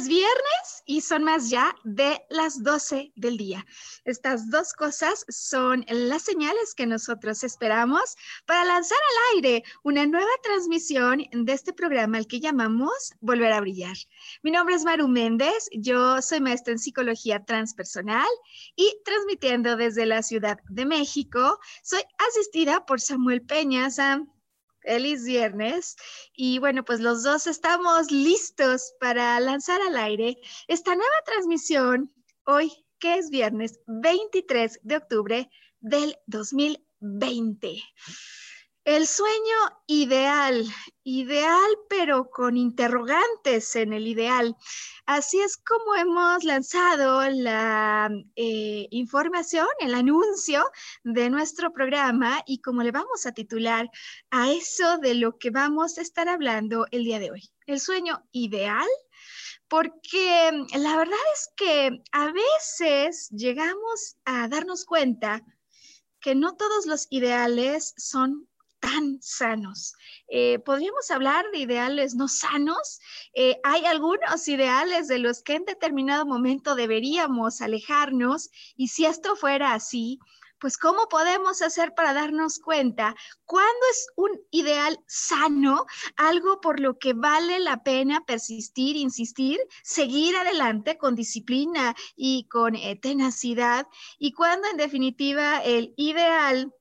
Es viernes y son más ya de las 12 del día. Estas dos cosas son las señales que nosotros esperamos para lanzar al aire una nueva transmisión de este programa al que llamamos Volver a Brillar. Mi nombre es Maru Méndez, yo soy maestra en psicología transpersonal y transmitiendo desde la Ciudad de México. Soy asistida por Samuel Peña. Feliz viernes. Y bueno, pues los dos estamos listos para lanzar al aire esta nueva transmisión hoy, que es viernes 23 de octubre del 2020. El sueño ideal, ideal pero con interrogantes en el ideal. Así es como hemos lanzado la eh, información, el anuncio de nuestro programa y como le vamos a titular a eso de lo que vamos a estar hablando el día de hoy. El sueño ideal porque la verdad es que a veces llegamos a darnos cuenta que no todos los ideales son tan sanos. Eh, podríamos hablar de ideales no sanos. Eh, hay algunos ideales de los que en determinado momento deberíamos alejarnos y si esto fuera así, pues ¿cómo podemos hacer para darnos cuenta cuándo es un ideal sano, algo por lo que vale la pena persistir, insistir, seguir adelante con disciplina y con eh, tenacidad y cuándo en definitiva el ideal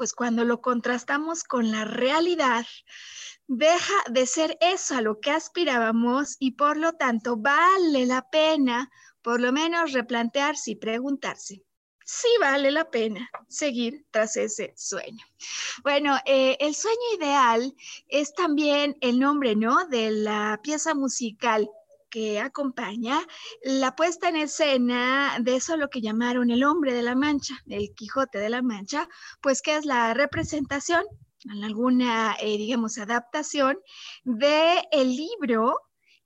pues cuando lo contrastamos con la realidad, deja de ser eso a lo que aspirábamos y por lo tanto vale la pena por lo menos replantearse y preguntarse si vale la pena seguir tras ese sueño. Bueno, eh, el sueño ideal es también el nombre, ¿no? De la pieza musical que acompaña la puesta en escena de eso lo que llamaron el hombre de la mancha, el Quijote de la Mancha, pues que es la representación, en alguna, eh, digamos, adaptación de el libro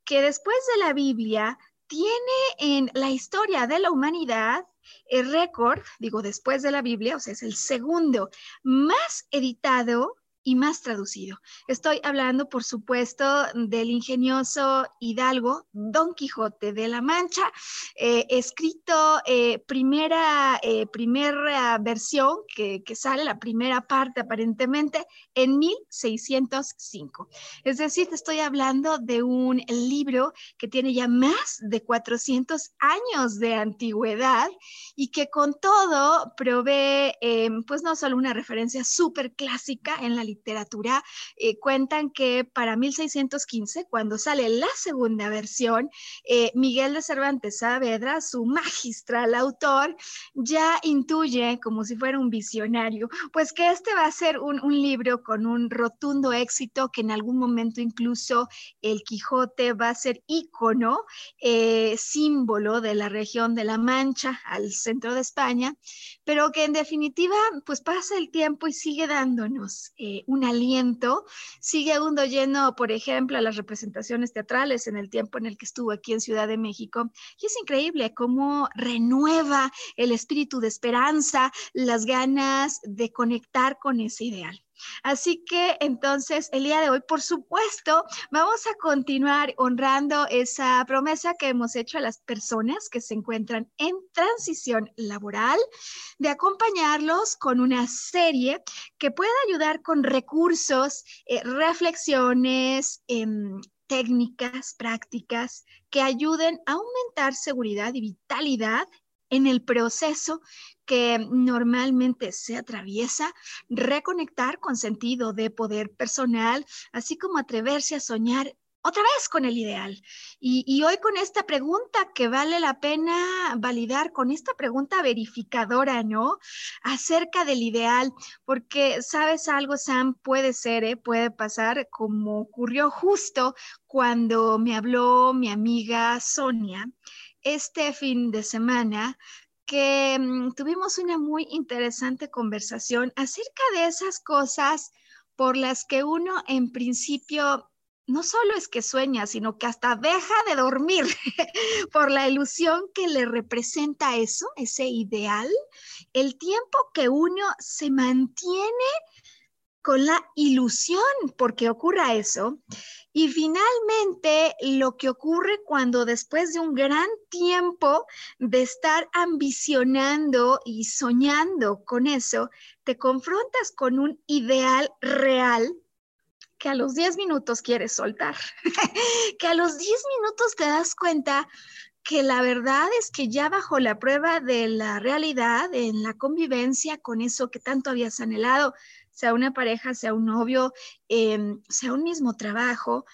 que después de la Biblia tiene en la historia de la humanidad el récord, digo, después de la Biblia, o sea, es el segundo más editado y más traducido. Estoy hablando, por supuesto, del ingenioso hidalgo Don Quijote de la Mancha, eh, escrito eh, primera, eh, primera versión que, que, sale, la primera parte aparentemente, en 1605. Es decir, te estoy hablando de un libro que tiene ya más de 400 años de antigüedad y que con todo provee, pues no solo una referencia súper clásica en la literatura, literatura eh, cuentan que para 1615, cuando sale la segunda versión, eh, Miguel de Cervantes Saavedra, su magistral autor, ya intuye, como si fuera un visionario, pues que este va a ser un, libro con un rotundo éxito, que en algún momento incluso el Quijote va a ser ícono, eh, símbolo de la región de la Mancha al centro de España, pero que en definitiva, pues pasa el tiempo y sigue dándonos un aliento, sigue aún lleno, por ejemplo, a las representaciones teatrales en el tiempo en el que estuvo aquí en Ciudad de México. Y es increíble cómo renueva el espíritu de esperanza, las ganas de conectar con ese ideal. Así que entonces el día de hoy, por supuesto, vamos a continuar honrando esa promesa que hemos hecho a las personas que se encuentran en transición laboral, de acompañarlos con una serie que pueda ayudar con recursos, eh, reflexiones, em, técnicas, prácticas que ayuden a aumentar seguridad y vitalidad en el proceso que normalmente se atraviesa, reconectar con sentido de poder personal, así como atreverse a soñar otra vez con el ideal. Y, hoy con esta pregunta que vale la pena validar, con esta pregunta verificadora, ¿no? Acerca del ideal, porque sabes algo, Sam, puede ser, ¿eh? puede pasar como ocurrió justo cuando me habló mi amiga Sonia este fin de semana que mm, tuvimos una muy interesante conversación acerca de esas cosas por las que uno en principio no solo es que sueña, sino que hasta deja de dormir por la ilusión que le representa eso, ese ideal, el tiempo que uno se mantiene con la ilusión porque ocurra eso. Y finalmente, lo que ocurre cuando después de un gran tiempo de estar ambicionando y soñando con eso, te confrontas con un ideal real que a los 10 minutos quieres soltar, que a los 10 minutos te das cuenta que la verdad es que ya bajo la prueba de la realidad, en la convivencia con eso que tanto habías anhelado, sea una pareja, sea un novio, em, sea un mismo trabajo,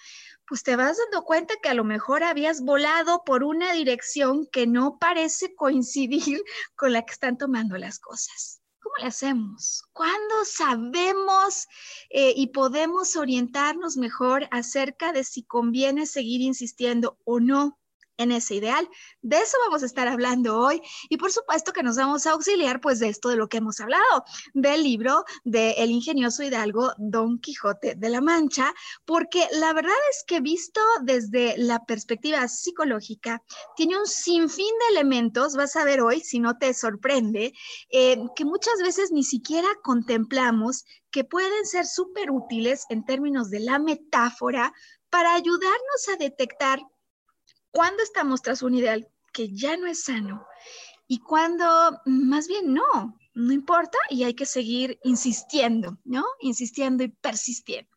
pues te vas dando cuenta que a lo mejor habías volado por una dirección que no parece coincidir con la que están tomando las cosas. ¿Cómo le hacemos? ¿Cuándo sabemos eh, y podemos orientarnos mejor acerca de si conviene seguir insistiendo o no en ese ideal. De eso vamos a estar hablando hoy y por supuesto que nos vamos a auxiliar pues de esto de lo que hemos hablado, del libro de El ingenioso hidalgo Don Quijote de la Mancha, porque la verdad es que visto desde la perspectiva psicológica, tiene un sinfín de elementos, vas a ver hoy si no te sorprende, eh, que muchas veces ni siquiera contemplamos que pueden ser súper útiles en términos de la metáfora para ayudarnos a detectar cuando estamos tras un ideal que ya no es sano y cuando más bien no, no importa y hay que seguir insistiendo, ¿no? Insistiendo y persistiendo.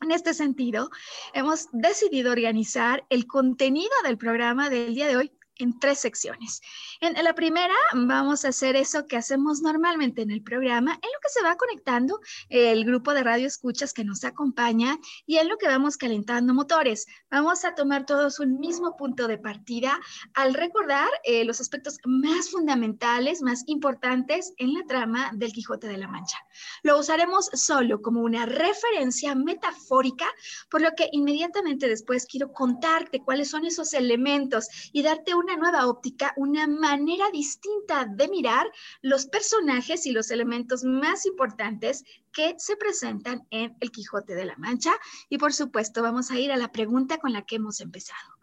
En este sentido, hemos decidido organizar el contenido del programa del día de hoy en tres secciones. En la primera vamos a hacer eso que hacemos normalmente en el programa, en lo que se va conectando el grupo de radio escuchas que nos acompaña y en lo que vamos calentando motores. Vamos a tomar todos un mismo punto de partida al recordar eh, los aspectos más fundamentales, más importantes en la trama del Quijote de la Mancha. Lo usaremos solo como una referencia metafórica, por lo que inmediatamente después quiero contarte cuáles son esos elementos y darte un una nueva óptica, una manera distinta de mirar los personajes y los elementos más importantes que se presentan en El Quijote de la Mancha. Y por supuesto, vamos a ir a la pregunta con la que hemos empezado.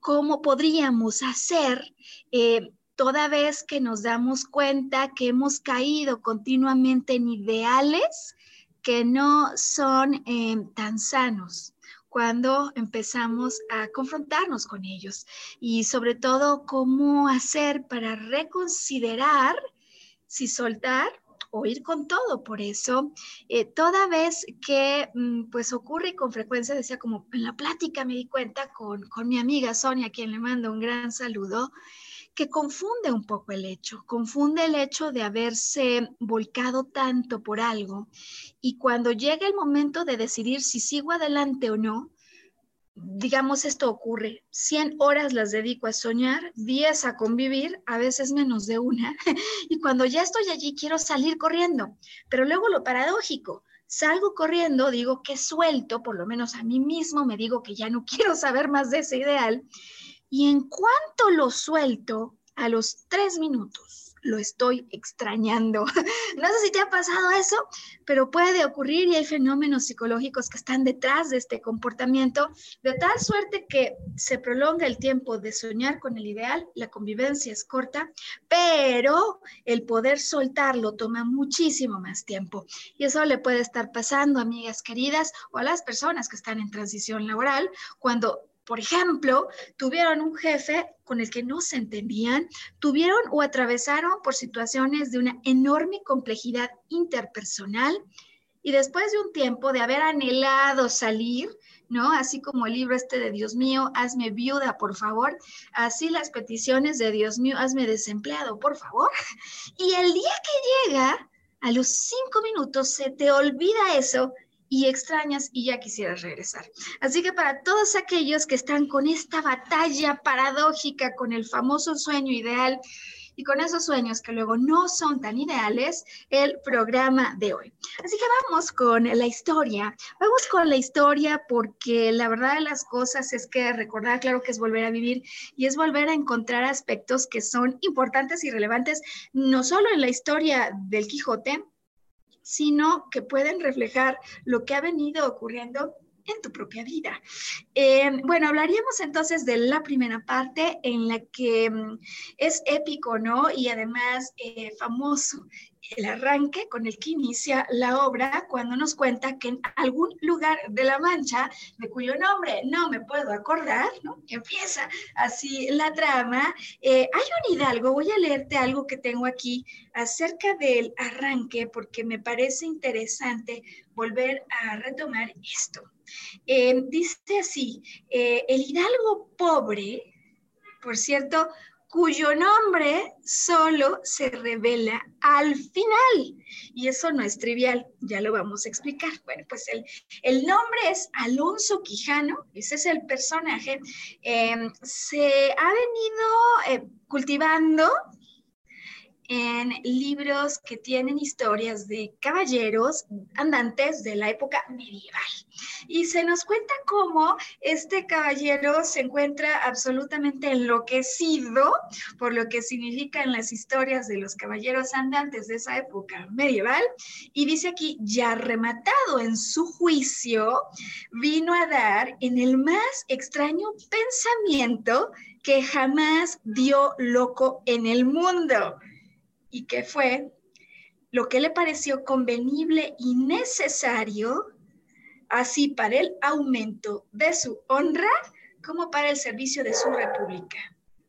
¿Cómo podríamos hacer eh, toda vez que nos damos cuenta que hemos caído continuamente en ideales que no son eh, tan sanos? Cuando empezamos a confrontarnos con ellos y sobre todo cómo hacer para reconsiderar si soltar o ir con todo. Por eso, eh, toda vez que mm, pues ocurre con frecuencia, decía como en la plática me di cuenta con, con mi amiga Sonia, quien le mando un gran saludo, que confunde un poco el hecho, confunde el hecho de haberse volcado tanto por algo y cuando llega el momento de decidir si sigo adelante o no, digamos esto ocurre, 100 horas las dedico a soñar, 10 a convivir, a veces menos de una, y cuando ya estoy allí quiero salir corriendo, pero luego lo paradójico, salgo corriendo, digo que suelto, por lo menos a mí mismo me digo que ya no quiero saber más de ese ideal, y en cuanto lo suelto, a los tres minutos, lo estoy extrañando. no sé si te ha pasado eso, pero puede ocurrir y hay fenómenos psicológicos que están detrás de este comportamiento, de tal suerte que se prolonga el tiempo de soñar con el ideal, la convivencia es corta, pero el poder soltarlo toma muchísimo más tiempo. Y eso le puede estar pasando, amigas queridas, o a las personas que están en transición laboral, cuando por ejemplo, tuvieron un jefe con el que no se entendían, tuvieron o atravesaron por situaciones de una enorme complejidad interpersonal y después de un tiempo de haber anhelado salir, ¿no? Así como el libro este de Dios mío, hazme viuda, por favor, así las peticiones de Dios mío, hazme desempleado, por favor. Y el día que llega, a los cinco minutos se te olvida eso y extrañas y ya quisieras regresar. Así que para todos aquellos que están con esta batalla paradójica con el famoso sueño ideal y con esos sueños que luego no son tan ideales, el programa de hoy. Así que vamos con la historia. Vamos con la historia porque la verdad de las cosas es que recordar, claro que es volver a vivir y es volver a encontrar aspectos que son importantes y relevantes, no solo en la historia del Quijote, sino que pueden reflejar lo que ha venido ocurriendo en tu propia vida. Eh, bueno, hablaríamos entonces de la primera parte en la que mm, es épico, ¿no? Y además eh, famoso el arranque con el que inicia la obra cuando nos cuenta que en algún lugar de La Mancha, de cuyo nombre no me puedo acordar, ¿no? Empieza así la trama. Eh, hay un hidalgo, voy a leerte algo que tengo aquí acerca del arranque porque me parece interesante volver a retomar esto. Eh, dice así, eh, el hidalgo pobre, por cierto, cuyo nombre solo se revela al final. Y eso no es trivial, ya lo vamos a explicar. Bueno, pues el, el nombre es Alonso Quijano, ese es el personaje. Em, se ha venido eh, cultivando en libros que tienen historias de caballeros andantes de la época medieval. Y se nos cuenta cómo este caballero se encuentra absolutamente enloquecido por lo que significan las historias de los caballeros andantes de esa época medieval. Y dice aquí, ya rematado en su juicio, vino a dar en el más extraño pensamiento que jamás dio loco en el mundo y que fue lo que le pareció convenible y necesario, así para el aumento de su honra como para el servicio de su república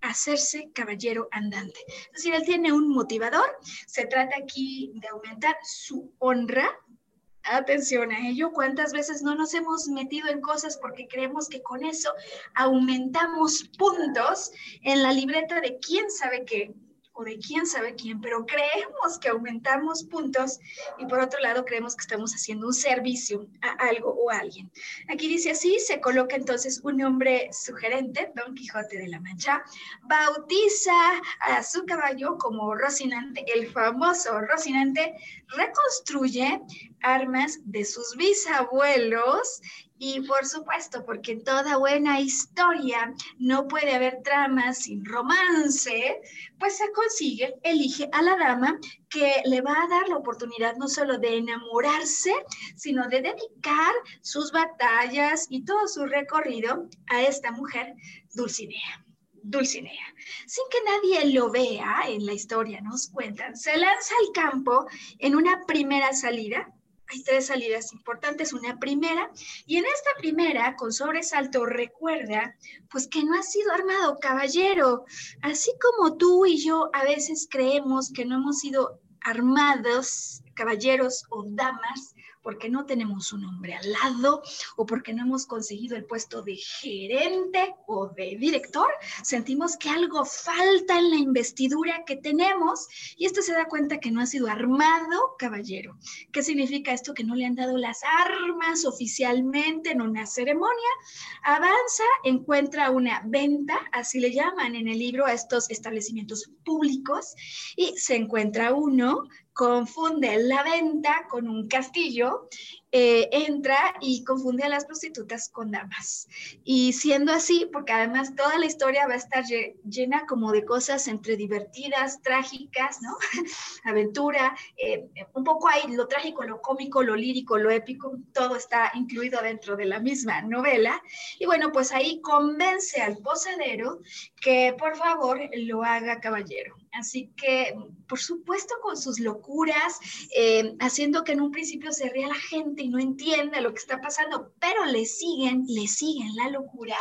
hacerse caballero andante. Es decir, él tiene un motivador, se trata aquí de aumentar su honra. Atención a ello, cuántas veces no nos hemos metido en cosas porque creemos que con eso aumentamos puntos en la libreta de quién sabe qué, o de quién sabe quién, pero creemos que aumentamos puntos y por otro lado creemos que estamos haciendo un servicio a algo o a alguien. Aquí dice así, se coloca entonces un nombre sugerente, Don Quijote de la Mancha, bautiza a su caballo como Rocinante, el famoso Rocinante, reconstruye armas de sus bisabuelos y por supuesto, porque toda buena historia no puede haber trama sin romance, pues se consigue, elige a la dama que le va a dar la oportunidad no solo de enamorarse, sino de dedicar sus batallas y todo su recorrido a esta mujer, Dulcinea. Dulcinea. Sin que nadie lo vea en la historia, nos cuentan, se lanza al campo en una primera salida hay tres salidas importantes. Una primera, y en esta primera, con sobresalto, recuerda, pues que no ha sido armado, caballero. Así como tú y yo a veces creemos que no hemos sido armados, caballeros o damas, porque no tenemos un hombre al lado o porque no hemos conseguido el puesto de gerente o de director, sentimos que algo falta en la investidura que tenemos y esto se da cuenta que no ha sido armado caballero. ¿Qué significa esto? Que no le han dado las armas oficialmente en una ceremonia. Avanza, encuentra una venta, así le llaman en el libro a estos establecimientos públicos, y se encuentra uno confunde la venta con un castillo eh, entra y confunde a las prostitutas con damas. Y siendo así, porque además toda la historia va a estar llena como de cosas entre divertidas, trágicas, ¿no? Aventura, eh, un poco ahí lo trágico, lo cómico, lo lírico, lo épico, todo está incluido dentro de la misma novela. Y bueno, pues ahí convence al posadero que por favor lo haga caballero. Así que, por supuesto, con sus locuras, eh, haciendo que en un principio se ría la gente y no entienda lo que está pasando, pero le siguen, le siguen la locura,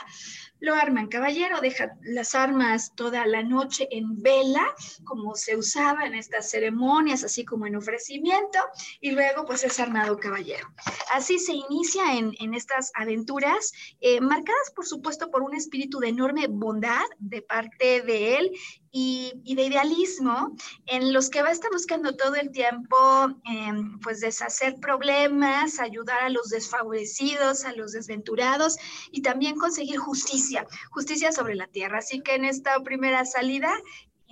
lo arman caballero, deja las armas toda la noche en vela, como se usaba en estas ceremonias, así como en ofrecimiento, y luego pues es armado caballero. Así se inicia en, estas aventuras, eh, marcadas por supuesto por un espíritu de enorme bondad de parte de él y, de idealismo en los que va a estar buscando todo el tiempo, em, pues deshacer problemas, ayudar a los desfavorecidos, a los desventurados y también conseguir justicia, justicia sobre la tierra. Así que en esta primera salida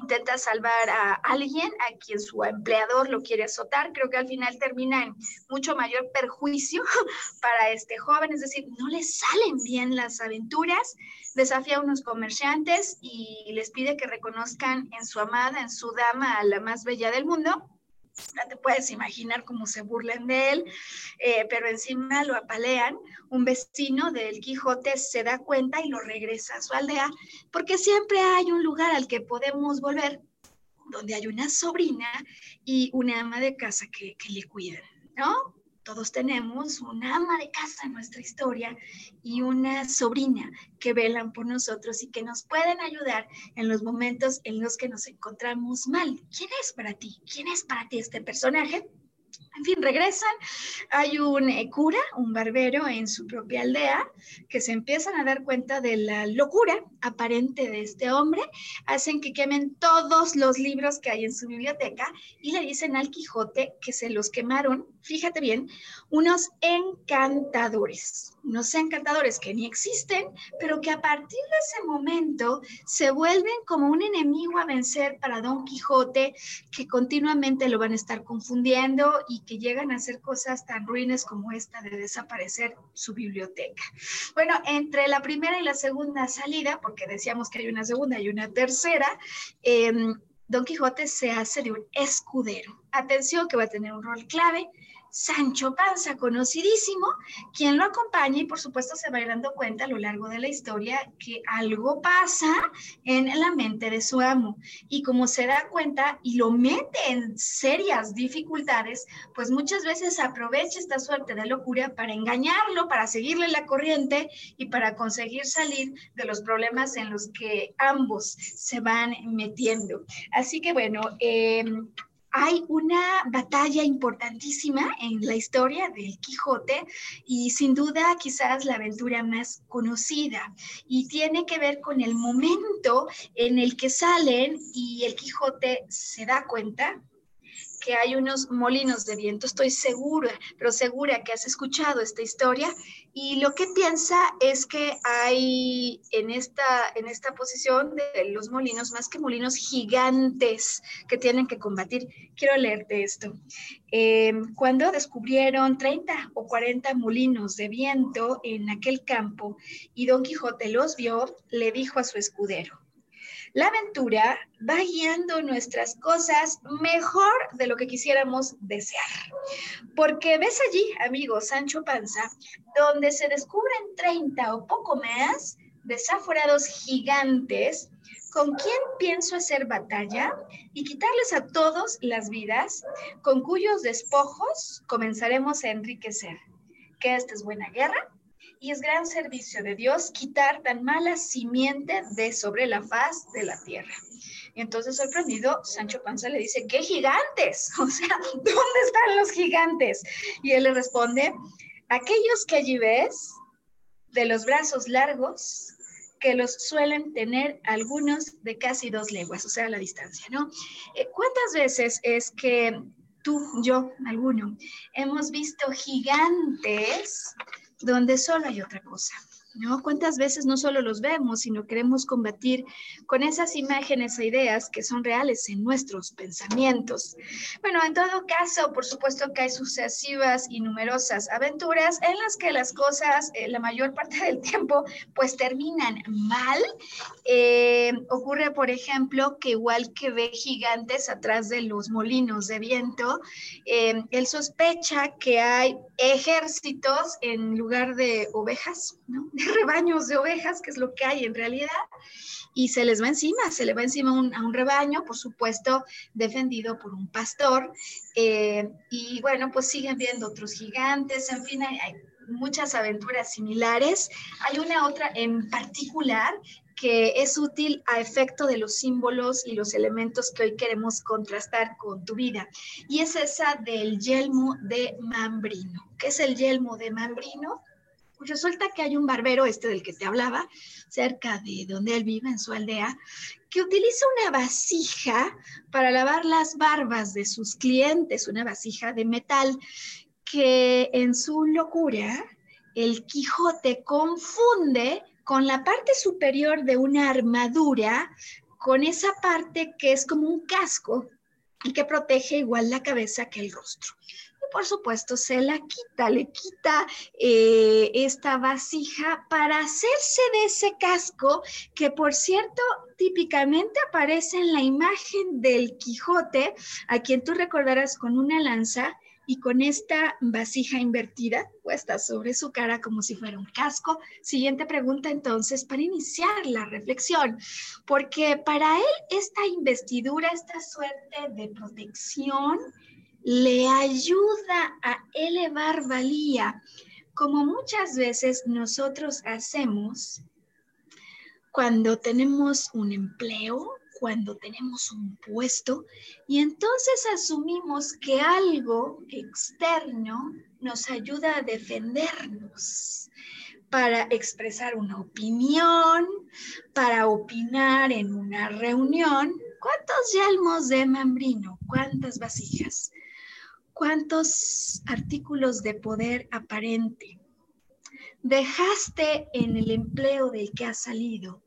intenta salvar a alguien a quien su empleador lo quiere azotar. Creo que al final termina en mucho mayor perjuicio para este joven, es decir, no le salen bien las aventuras, desafía a unos comerciantes y les pide que reconozcan en su amada, en su dama, a la más bella del mundo ya te puedes imaginar cómo se burlen de él, eh, pero encima lo apalean. Un vecino del Quijote se da cuenta y lo regresa a su aldea, porque siempre hay un lugar al que podemos volver donde hay una sobrina y una ama de casa que, que le cuidan, ¿no? Todos tenemos una ama de casa en nuestra historia y una sobrina que velan por nosotros y que nos pueden ayudar en los momentos en los que nos encontramos mal. ¿Quién es para ti? ¿Quién es para ti este personaje? En fin, regresan. Hay un eh, cura, un barbero en su propia aldea, que se empiezan a dar cuenta de la locura aparente de este hombre. Hacen que quemen todos los libros que hay en su biblioteca y le dicen al Quijote que se los quemaron, fíjate bien, unos encantadores. Unos encantadores que ni existen, pero que a partir de ese momento se vuelven como un enemigo a vencer para Don Quijote, que continuamente lo van a estar confundiendo y que llegan a hacer cosas tan ruines como esta de desaparecer su biblioteca. Bueno, entre la primera y la segunda salida, porque decíamos que hay una segunda y una tercera, em, Don Quijote se hace de un escudero. Atención que va a tener un rol clave Sancho Panza, conocidísimo, quien lo acompaña y por supuesto se va a dando cuenta a lo largo de la historia que algo pasa en la mente de su amo. Y como se da cuenta y lo mete en serias dificultades, pues muchas veces aprovecha esta suerte de locura para engañarlo, para seguirle la corriente y para conseguir salir de los problemas en los que ambos se van metiendo. Así que bueno, eh, hay una batalla importantísima en la historia del Quijote y sin duda quizás la aventura más conocida. Y tiene que ver con el momento en el que salen y el Quijote se da cuenta que hay unos molinos de viento, estoy segura, pero segura que has escuchado esta historia y lo que piensa es que hay en esta, en esta posición de los molinos, más que molinos gigantes que tienen que combatir. Quiero leerte esto. Em, cuando descubrieron 30 o 40 molinos de viento en aquel campo y Don Quijote los vio, le dijo a su escudero, la aventura va guiando nuestras cosas mejor de lo que quisiéramos desear. Porque ves allí, amigo Sancho Panza, donde se descubren 30 o poco más desaforados gigantes con quién pienso hacer batalla y quitarles a todos las vidas, con cuyos despojos comenzaremos a enriquecer. ¿Que esta es buena guerra? Y es gran servicio de Dios quitar tan mala simiente de sobre la faz de la tierra. Y entonces, sorprendido, Sancho Panza le dice, ¿qué gigantes? O sea, ¿dónde están los gigantes? Y él le responde, aquellos que allí ves, de los brazos largos, que los suelen tener algunos de casi dos leguas, o sea, la distancia, ¿no? Eh, ¿Cuántas veces es que tú, yo, alguno, hemos visto gigantes donde solo hay otra cosa. ¿No? ¿Cuántas veces no solo los vemos, sino queremos combatir con esas imágenes e ideas que son reales en nuestros pensamientos? Bueno, en todo caso, por supuesto que hay sucesivas y numerosas aventuras en las que las cosas, eh, la mayor parte del tiempo, pues terminan mal. Eh, ocurre, por ejemplo, que igual que ve gigantes atrás de los molinos de viento, eh, él sospecha que hay ejércitos en lugar de ovejas, ¿no? Rebaños de ovejas, que es lo que hay en realidad, y se les va encima, se le va encima a un rebaño, por supuesto, defendido por un pastor, eh, y bueno, pues siguen viendo otros gigantes, en fin, hay, hay muchas aventuras similares. Hay una otra en particular que es útil a efecto de los símbolos y los elementos que hoy queremos contrastar con tu vida. Y es esa del yelmo de Mambrino. ¿Qué es el yelmo de Mambrino? Pues resulta que hay un barbero, este del que te hablaba, cerca de donde él vive, en su aldea, que utiliza una vasija para lavar las barbas de sus clientes, una vasija de metal, que en su locura el Quijote confunde con la parte superior de una armadura, con esa parte que es como un casco y que protege igual la cabeza que el rostro por supuesto se la quita, le quita eh, esta vasija para hacerse de ese casco que por cierto típicamente aparece en la imagen del Quijote, a quien tú recordarás con una lanza y con esta vasija invertida puesta sobre su cara como si fuera un casco. Siguiente pregunta entonces para iniciar la reflexión, porque para él esta investidura, esta suerte de protección, le ayuda a elevar valía, como muchas veces nosotros hacemos cuando tenemos un empleo, cuando tenemos un puesto, y entonces asumimos que algo externo nos ayuda a defendernos para expresar una opinión, para opinar en una reunión. ¿Cuántos yelmos de mambrino? ¿Cuántas vasijas? Cuántos artículos de poder aparente dejaste en el empleo del que has salido,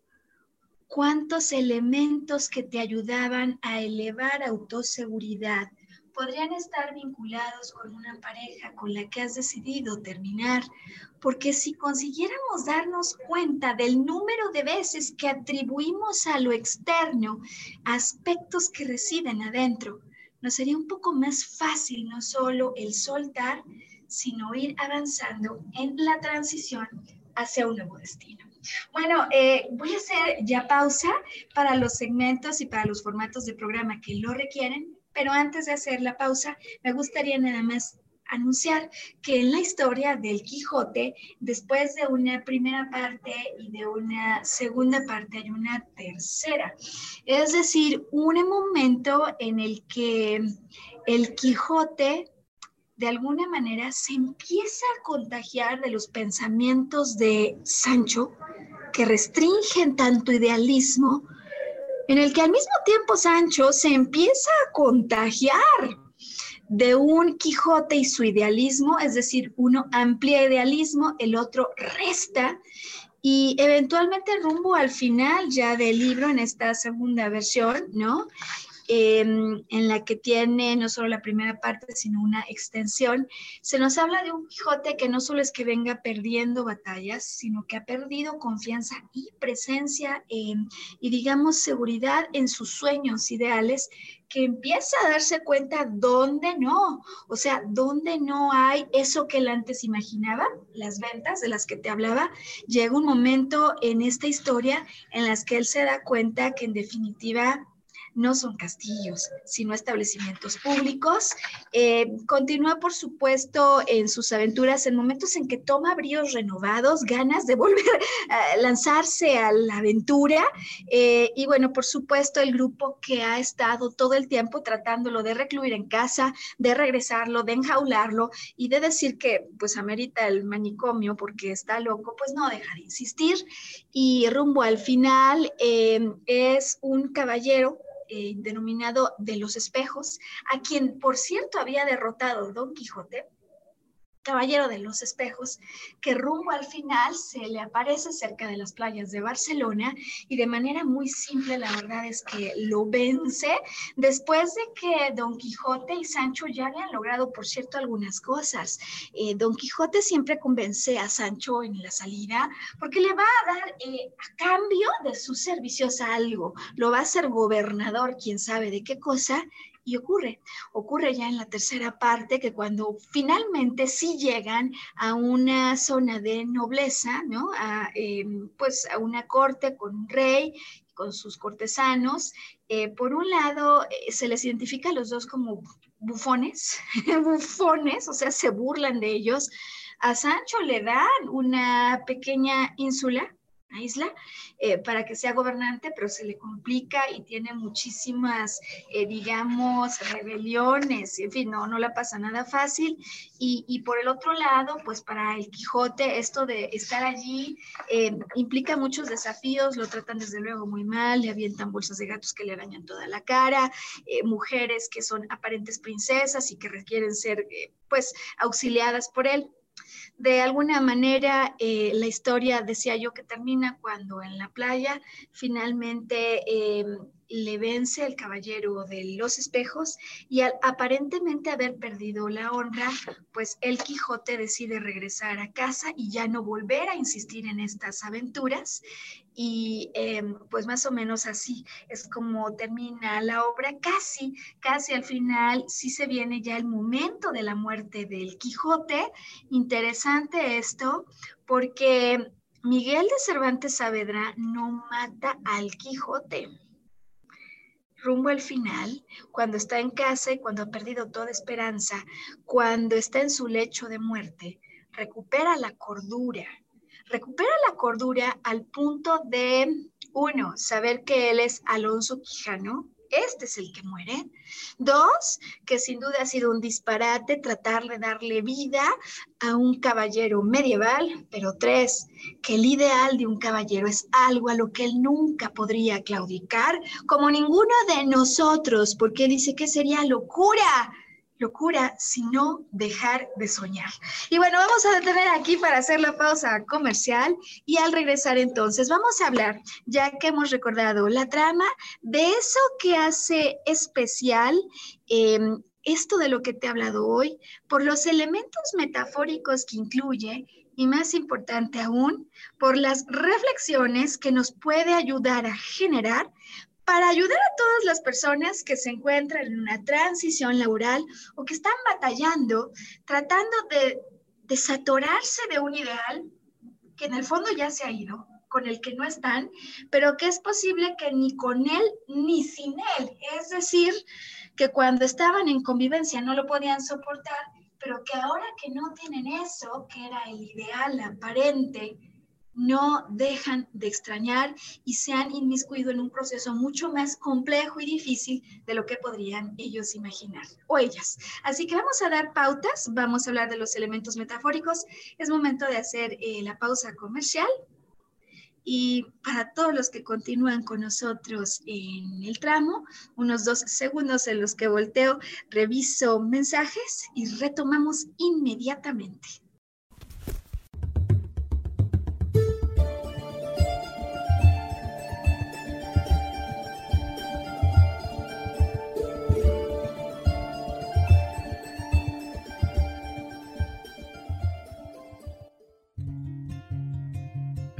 cuántos elementos que te ayudaban a elevar autoseguridad podrían estar vinculados con una pareja con la que has decidido terminar, porque si consiguiéramos darnos cuenta del número de veces que atribuimos a lo externo aspectos que residen adentro, nos sería un poco más fácil no solo el soltar, sino ir avanzando en la transición hacia un nuevo destino. Bueno, eh, voy a hacer ya pausa para los segmentos y para los formatos de programa que lo requieren, pero antes de hacer la pausa, me gustaría nada más anunciar que en la historia del Quijote, después de una primera parte y de una segunda parte, hay una tercera. Es decir, un momento en el que el Quijote de alguna manera se empieza a contagiar de los pensamientos de Sancho que restringen tanto idealismo, en el que al mismo tiempo Sancho se empieza a contagiar de un Quijote y su idealismo, es decir, uno amplía idealismo, el otro resta, y eventualmente rumbo al final ya del libro en esta segunda versión, ¿no? Em, en la que tiene no solo la primera parte, sino una extensión, se nos habla de un Quijote que no solo es que venga perdiendo batallas, sino que ha perdido confianza y presencia em, y digamos seguridad en sus sueños ideales que empieza a darse cuenta dónde no, o sea, dónde no hay eso que él antes imaginaba, las ventas de las que te hablaba, llega un momento en esta historia en las que él se da cuenta que en definitiva no son castillos, sino establecimientos públicos. Eh, continúa, por supuesto, en sus aventuras en momentos en que toma bríos renovados, ganas de volver a lanzarse a la aventura. Eh, y bueno, por supuesto, el grupo que ha estado todo el tiempo tratándolo de recluir en casa, de regresarlo, de enjaularlo y de decir que pues amerita el manicomio porque está loco, pues no deja de insistir. Y rumbo al final eh, es un caballero eh, denominado de los espejos, a quien, por cierto, había derrotado Don Quijote, caballero de los espejos, que rumbo al final se le aparece cerca de las playas de Barcelona y de manera muy simple, la verdad es que lo vence después de que Don Quijote y Sancho ya habían logrado, por cierto, algunas cosas. Eh, Don Quijote siempre convence a Sancho en la salida porque le va a dar eh, a cambio de sus servicios algo, lo va a hacer gobernador, quién sabe de qué cosa, y ocurre, ocurre ya en la tercera parte que cuando finalmente sí llegan a una zona de nobleza, ¿no? A, em, pues a una corte con un rey, con sus cortesanos. Eh, por un lado, eh, se les identifica a los dos como bufones, bufones, o sea, se burlan de ellos. A Sancho le dan una pequeña ínsula isla eh, para que sea gobernante, pero se le complica y tiene muchísimas, eh, digamos, rebeliones, en fin, no, no la pasa nada fácil. Y, y, por el otro lado, pues para el Quijote, esto de estar allí eh, implica muchos desafíos, lo tratan desde luego muy mal, le avientan bolsas de gatos que le arañan toda la cara, mujeres que son aparentes princesas y que requieren ser, pues, auxiliadas por él. De alguna manera, eh, la historia, decía yo, que termina cuando en la playa finalmente em, le vence el caballero de los espejos y al aparentemente haber perdido la honra, pues el Quijote decide regresar a casa y ya no volver a insistir en estas aventuras. Y em, pues más o menos así es como termina la obra. Casi, casi al final sí se viene ya el momento de la muerte del Quijote. Interesante esto porque Miguel de Cervantes Saavedra no mata al Quijote rumbo al final, cuando está en casa y cuando ha perdido toda esperanza, cuando está en su lecho de muerte, recupera la cordura. Recupera la cordura al punto de, uno, saber que él es Alonso Quijano, este es el que muere. Dos, que sin duda ha sido un disparate tratar de darle vida a un caballero medieval. Pero tres, que el ideal de un caballero es algo a lo que él nunca podría claudicar, como ninguno de nosotros, porque dice que sería locura locura, sino dejar de soñar. Y bueno, vamos a detener aquí para hacer la pausa comercial y al regresar entonces vamos a hablar, ya que hemos recordado la trama, de eso que hace especial. Em, esto de lo que te he hablado hoy, por los elementos metafóricos que incluye y más importante aún, por las reflexiones que nos puede ayudar a generar para ayudar a todas las personas que se encuentran en una transición laboral o que están batallando, tratando de desatorarse de un ideal que en el fondo ya se ha ido, con el que no están, pero que es posible que ni con él ni sin él. Es decir, que cuando estaban en convivencia no lo podían soportar, pero que ahora que no tienen eso, que era el ideal aparente, no dejan de extrañar y se han inmiscuido en un proceso mucho más complejo y difícil de lo que podrían ellos imaginar o ellas. Así que vamos a dar pautas, vamos a hablar de los elementos metafóricos. Es momento de hacer eh, la pausa comercial. Y para todos los que continúan con nosotros en el tramo, unos dos segundos en los que volteo, reviso mensajes y retomamos inmediatamente.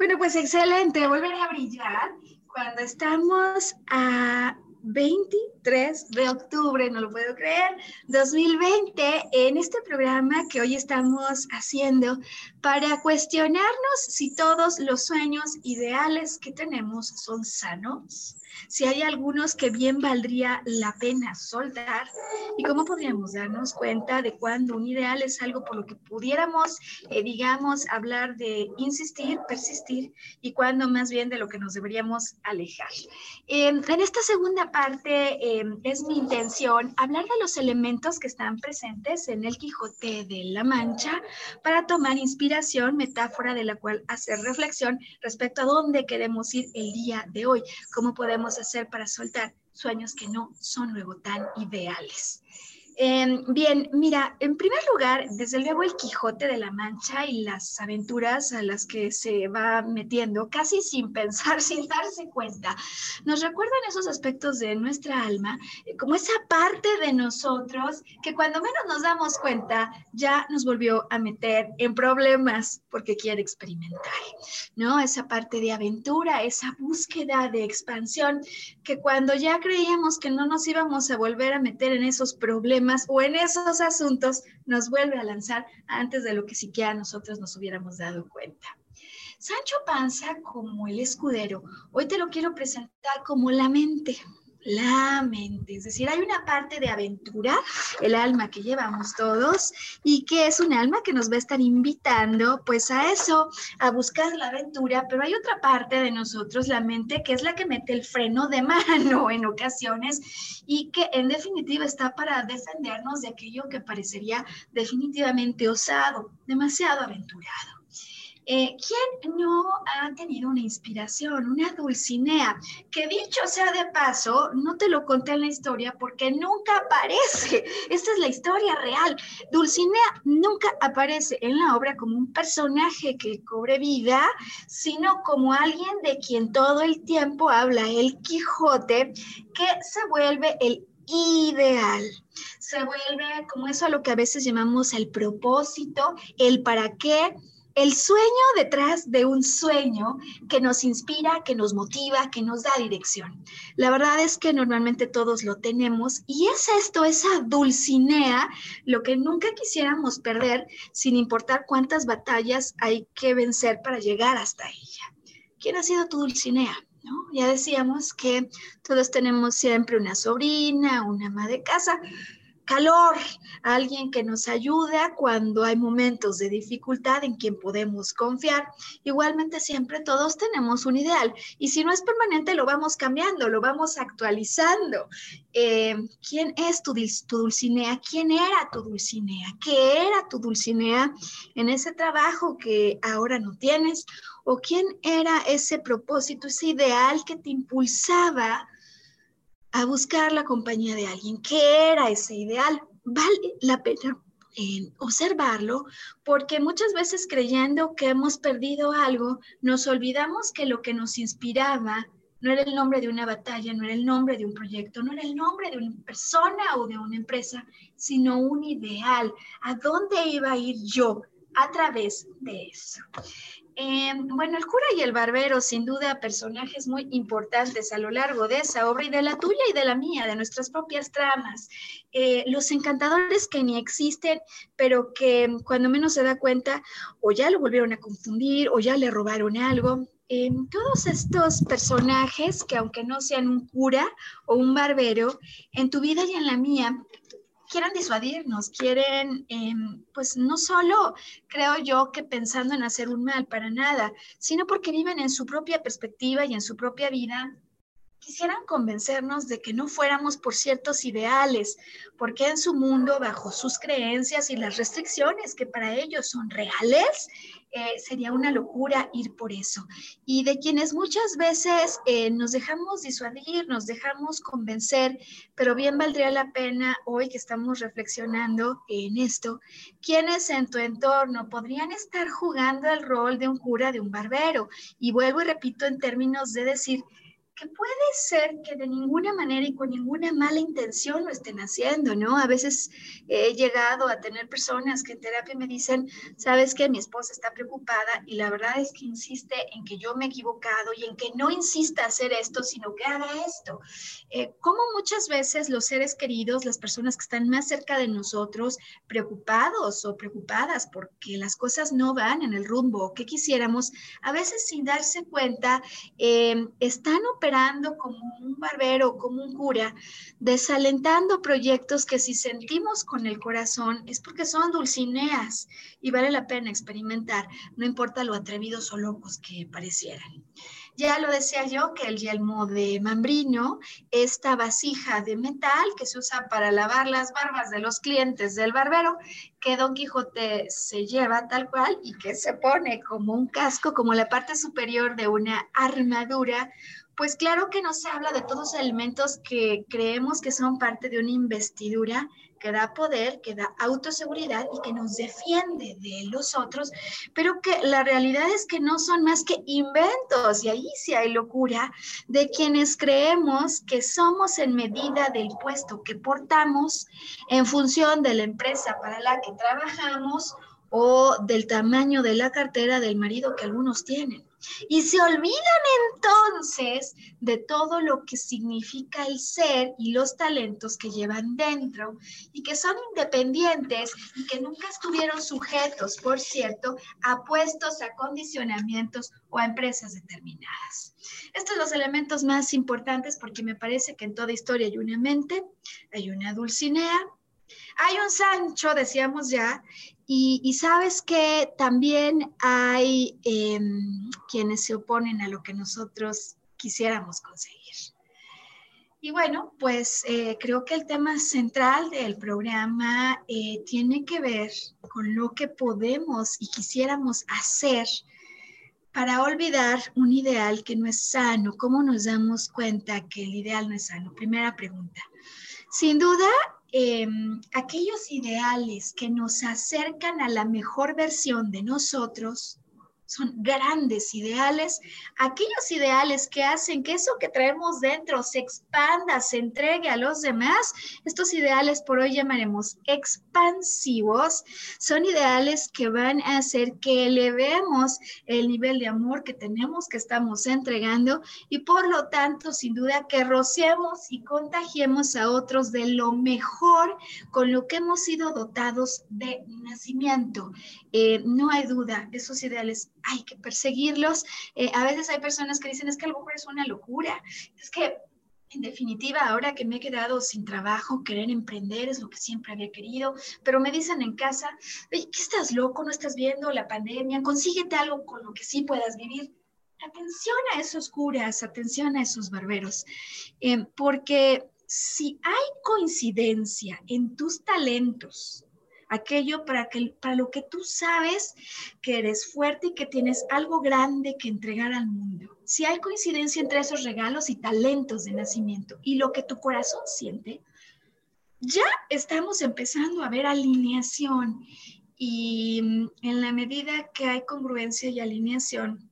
Bueno, pues excelente, volver a brillar cuando estamos a 23 de octubre, no lo puedo creer, 2020, en este programa que hoy estamos haciendo para cuestionarnos si todos los sueños ideales que tenemos son sanos si hay algunos que bien valdría la pena soltar y cómo podríamos darnos cuenta de cuando un ideal es algo por lo que pudiéramos, eh, digamos, hablar de insistir, persistir y cuando más bien de lo que nos deberíamos alejar. en esta segunda parte em, es mi intención hablar de los elementos que están presentes en el Quijote de la Mancha para tomar inspiración, metáfora de la cual hacer reflexión respecto a dónde queremos ir el día de hoy, cómo podemos hacer para soltar sueños que no son luego tan ideales. Em, bien, mira, en primer lugar, desde luego el Quijote de la Mancha y las aventuras a las que se va metiendo, casi sin pensar, sin darse cuenta, nos recuerdan esos aspectos de nuestra alma, eh, como esa parte de nosotros que cuando menos nos damos cuenta ya nos volvió a meter en problemas porque quiere experimentar, ¿no? Esa parte de aventura, esa búsqueda de expansión que cuando ya creíamos que no nos íbamos a volver a meter en esos problemas, o en esos asuntos nos vuelve a lanzar antes de lo que siquiera nosotros nos hubiéramos dado cuenta. Sancho Panza como el escudero, hoy te lo quiero presentar como la mente, la mente. Es decir, hay una parte de aventura, el alma que llevamos todos, y que es un alma que nos va a estar invitando pues a eso, a buscar la aventura, pero hay otra parte de nosotros, la mente, que es la que mete el freno de mano en ocasiones y que en definitiva está para defendernos de aquello que parecería definitivamente osado, demasiado aventurado. Eh, ¿Quién no ha tenido una inspiración, una Dulcinea? Que dicho sea de paso, no te lo conté en la historia porque nunca aparece. Esta es la historia real. Dulcinea nunca aparece en la obra como un personaje que cobre vida, sino como alguien de quien todo el tiempo habla el Quijote, que se vuelve el ideal. Se vuelve como eso a lo que a veces llamamos el propósito, el para qué, el sueño detrás de un sueño que nos inspira, que nos motiva, que nos da dirección. La verdad es que normalmente todos lo tenemos y es esto, esa dulcinea, lo que nunca quisiéramos perder sin importar cuántas batallas hay que vencer para llegar hasta ella. ¿Quién ha sido tu dulcinea? ¿No? Ya decíamos que todos tenemos siempre una sobrina, una ama de casa, calor, alguien que nos ayuda cuando hay momentos de dificultad en quien podemos confiar. Igualmente siempre todos tenemos un ideal y si no es permanente lo vamos cambiando, lo vamos actualizando. Eh, ¿Quién es tu, tu Dulcinea? ¿Quién era tu Dulcinea? ¿Qué era tu Dulcinea en ese trabajo que ahora no tienes? ¿O quién era ese propósito, ese ideal que te impulsaba? A buscar la compañía de alguien. ¿Qué era ese ideal? Vale la pena eh, observarlo porque muchas veces creyendo que hemos perdido algo, nos olvidamos que lo que nos inspiraba no era el nombre de una batalla, no era el nombre de un proyecto, no era el nombre de una persona o de una empresa, sino un ideal. ¿A dónde iba a ir yo a través de eso? Eh, bueno, el cura y el barbero, sin duda, personajes muy importantes a lo largo de esa obra y de la tuya y de la mía, de nuestras propias tramas. Eh, los encantadores que ni existen, pero que cuando menos se da cuenta, o ya lo volvieron a confundir, o ya le robaron algo. Eh, todos estos personajes, que aunque no sean un cura o un barbero, en tu vida y en la mía, quieren disuadirnos, quieren, em, pues no solo creo yo que pensando en hacer un mal para nada, sino porque viven en su propia perspectiva y en su propia vida quisieran convencernos de que no fuéramos por ciertos ideales, porque en su mundo, bajo sus creencias y las restricciones que para ellos son reales, eh, sería una locura ir por eso. Y de quienes muchas veces eh, nos dejamos disuadir, nos dejamos convencer, pero bien valdría la pena hoy que estamos reflexionando en esto, quienes en tu entorno podrían estar jugando el rol de un cura, de un barbero. Y vuelvo y repito en términos de decir, que puede ser que de ninguna manera y con ninguna mala intención lo estén haciendo, ¿no? A veces he llegado a tener personas que en terapia me dicen, sabes que mi esposa está preocupada y la verdad es que insiste en que yo me he equivocado y en que no insista hacer esto, sino que haga esto. Eh, como muchas veces los seres queridos, las personas que están más cerca de nosotros, preocupados o preocupadas porque las cosas no van en el rumbo que quisiéramos, a veces sin darse cuenta, eh, están operando como un barbero, como un cura, desalentando proyectos que si sentimos con el corazón es porque son dulcineas y vale la pena experimentar, no importa lo atrevidos o locos que parecieran. Ya lo decía yo que el yelmo de mambrino, esta vasija de metal que se usa para lavar las barbas de los clientes del barbero, que Don Quijote se lleva tal cual y que se pone como un casco, como la parte superior de una armadura pues claro que nos habla de todos los elementos que creemos que son parte de una investidura que da poder, que da autoseguridad y que nos defiende de los otros, pero que la realidad es que no son más que inventos, y ahí sí hay locura, de quienes creemos que somos en medida del puesto que portamos en función de la empresa para la que trabajamos o del tamaño de la cartera del marido que algunos tienen. Y se olvidan entonces de todo lo que significa el ser y los talentos que llevan dentro y que son independientes y que nunca estuvieron sujetos, por cierto, a puestos, a condicionamientos o a empresas determinadas. Estos son los elementos más importantes porque me parece que en toda historia hay una mente, hay una Dulcinea, hay un Sancho, decíamos ya, y, sabes que también hay em, quienes se oponen a lo que nosotros quisiéramos conseguir. Y bueno, pues eh, creo que el tema central del programa eh, tiene que ver con lo que podemos y quisiéramos hacer para olvidar un ideal que no es sano. ¿Cómo nos damos cuenta que el ideal no es sano? Primera pregunta. Sin duda, Em, aquellos ideales que nos acercan a la mejor versión de nosotros son grandes ideales, aquellos ideales que hacen que eso que traemos dentro se expanda, se entregue a los demás. Estos ideales por hoy llamaremos expansivos, son ideales que van a hacer que elevemos el nivel de amor que tenemos, que estamos entregando y por lo tanto, sin duda, que rociemos y contagiemos a otros de lo mejor con lo que hemos sido dotados de nacimiento. Eh, no hay duda, esos ideales hay que perseguirlos. Eh, a veces hay personas que dicen, es que algo es una locura. Es que, en definitiva, ahora que me he quedado sin trabajo, querer emprender es lo que siempre había querido, pero me dicen en casa, ¿qué estás loco? ¿No estás viendo la pandemia? Consíguete algo con lo que sí puedas vivir. Atención a esos curas, atención a esos barberos, eh, porque si hay coincidencia en tus talentos, aquello para, que, para lo que tú sabes que eres fuerte y que tienes algo grande que entregar al mundo. Si hay coincidencia entre esos regalos y talentos de nacimiento y lo que tu corazón siente, ya estamos empezando a ver alineación y mm, en la medida que hay congruencia y alineación,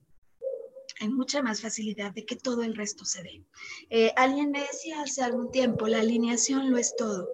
hay mucha más facilidad de que todo el resto se dé. Eh, alguien me decía hace algún tiempo, la alineación lo es todo.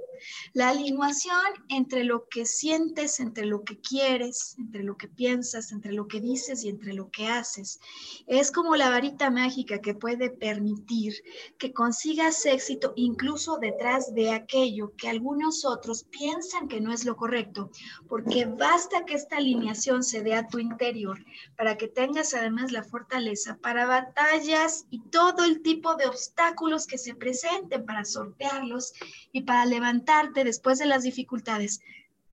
La alineación entre lo que sientes, entre lo que quieres, entre lo que piensas, entre lo que dices y entre lo que haces, es como la varita mágica que puede permitir que consigas éxito incluso detrás de aquello que algunos otros piensan que no es lo correcto, porque basta que esta alineación se dé a tu interior para que tengas además la fortaleza para batallas y todo el tipo de obstáculos que se presenten para sortearlos y para levantar después de las dificultades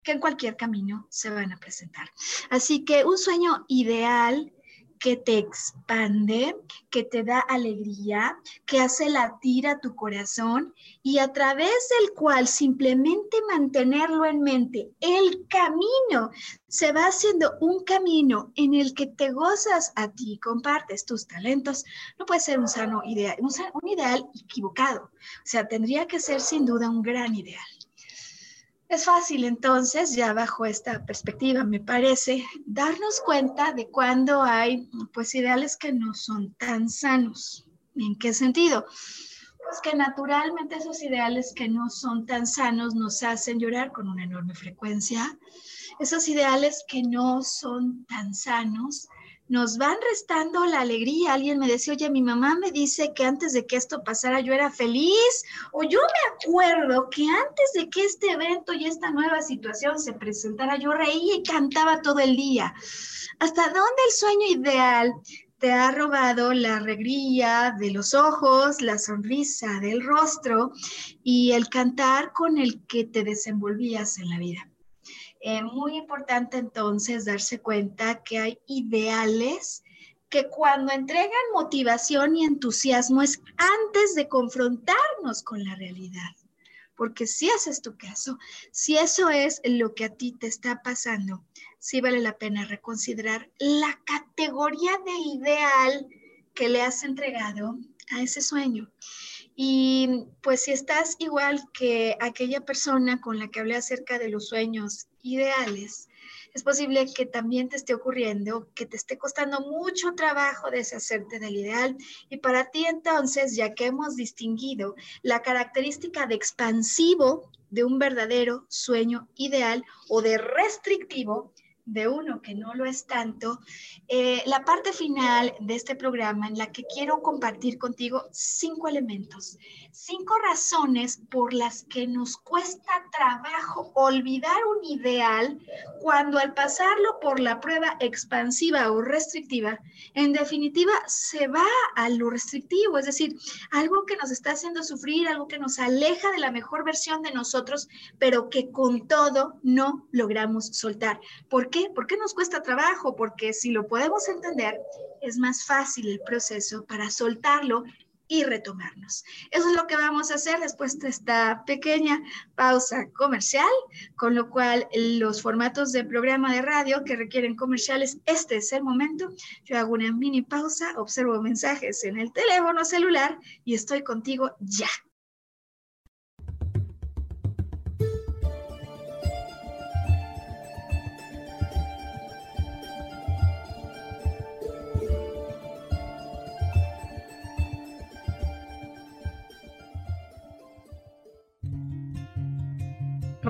que en cualquier camino se van a presentar. Así que un sueño ideal que te expande, que te da alegría, que hace latir a tu corazón y a través del cual simplemente mantenerlo en mente, el camino se va haciendo un camino en el que te gozas a ti, compartes tus talentos, no puede ser un sano ideal, un, un ideal equivocado, o sea, tendría que ser sin duda un gran ideal. Es fácil entonces, ya bajo esta perspectiva, me parece, darnos cuenta de cuando hay pues ideales que no son tan sanos. ¿En qué sentido? Pues que naturalmente esos ideales que no son tan sanos nos hacen llorar con una enorme frecuencia. Esos ideales que no son tan sanos nos van restando la alegría. Alguien me decía, oye, mi mamá me dice que antes de que esto pasara yo era feliz, o yo me acuerdo que antes de que este evento y esta nueva situación se presentara, yo reía y cantaba todo el día. ¿Hasta dónde el sueño ideal te ha robado la alegría de los ojos, la sonrisa del rostro y el cantar con el que te desenvolvías en la vida? Es eh, muy importante entonces darse cuenta que hay ideales que cuando entregan motivación y entusiasmo es antes de confrontarnos con la realidad. Porque si haces tu caso, si eso es lo que a ti te está pasando, sí vale la pena reconsiderar la categoría de ideal que le has entregado a ese sueño. Y pues si estás igual que aquella persona con la que hablé acerca de los sueños ideales, es posible que también te esté ocurriendo, que te esté costando mucho trabajo deshacerte del ideal. Y para ti entonces, ya que hemos distinguido la característica de expansivo de un verdadero sueño ideal o de restrictivo, de uno que no lo es tanto, eh, la parte final de este programa en la que quiero compartir contigo cinco elementos, cinco razones por las que nos cuesta trabajo olvidar un ideal cuando al pasarlo por la prueba expansiva o restrictiva, en definitiva se va a lo restrictivo, es decir, algo que nos está haciendo sufrir, algo que nos aleja de la mejor versión de nosotros, pero que con todo no logramos soltar. ¿Por qué? ¿Por qué nos cuesta trabajo? Porque si lo podemos entender, es más fácil el proceso para soltarlo y retomarnos. Eso es lo que vamos a hacer después de esta pequeña pausa comercial, con lo cual los formatos de programa de radio que requieren comerciales, este es el momento. Yo hago una mini pausa, observo mensajes en el teléfono celular y estoy contigo ya.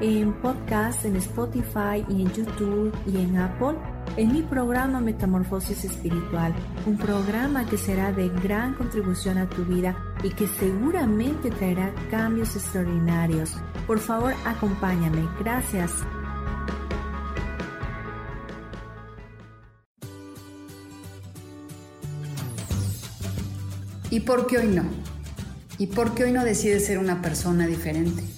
en podcast, en Spotify y en YouTube y en Apple en mi programa Metamorfosis Espiritual, un programa que será de gran contribución a tu vida y que seguramente traerá cambios extraordinarios. Por favor, acompáñame. Gracias. ¿Y por qué hoy no? ¿Y por qué hoy no decides ser una persona diferente?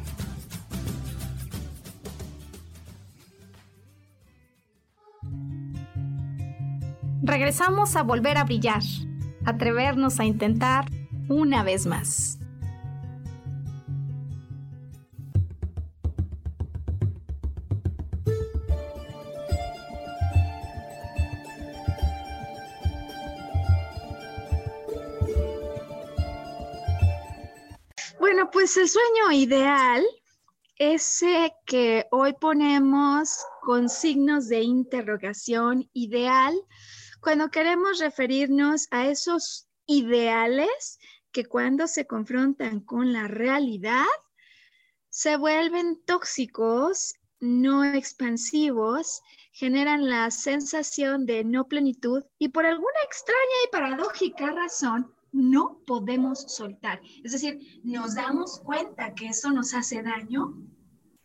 Regresamos a volver a brillar, atrevernos a intentar una vez más. Bueno, pues el sueño ideal, ese que hoy ponemos con signos de interrogación ideal, cuando queremos referirnos a esos ideales que cuando se confrontan con la realidad se vuelven tóxicos, no expansivos, generan la sensación de no plenitud y por alguna extraña y paradójica razón no podemos soltar. Es decir, nos damos cuenta que eso nos hace daño,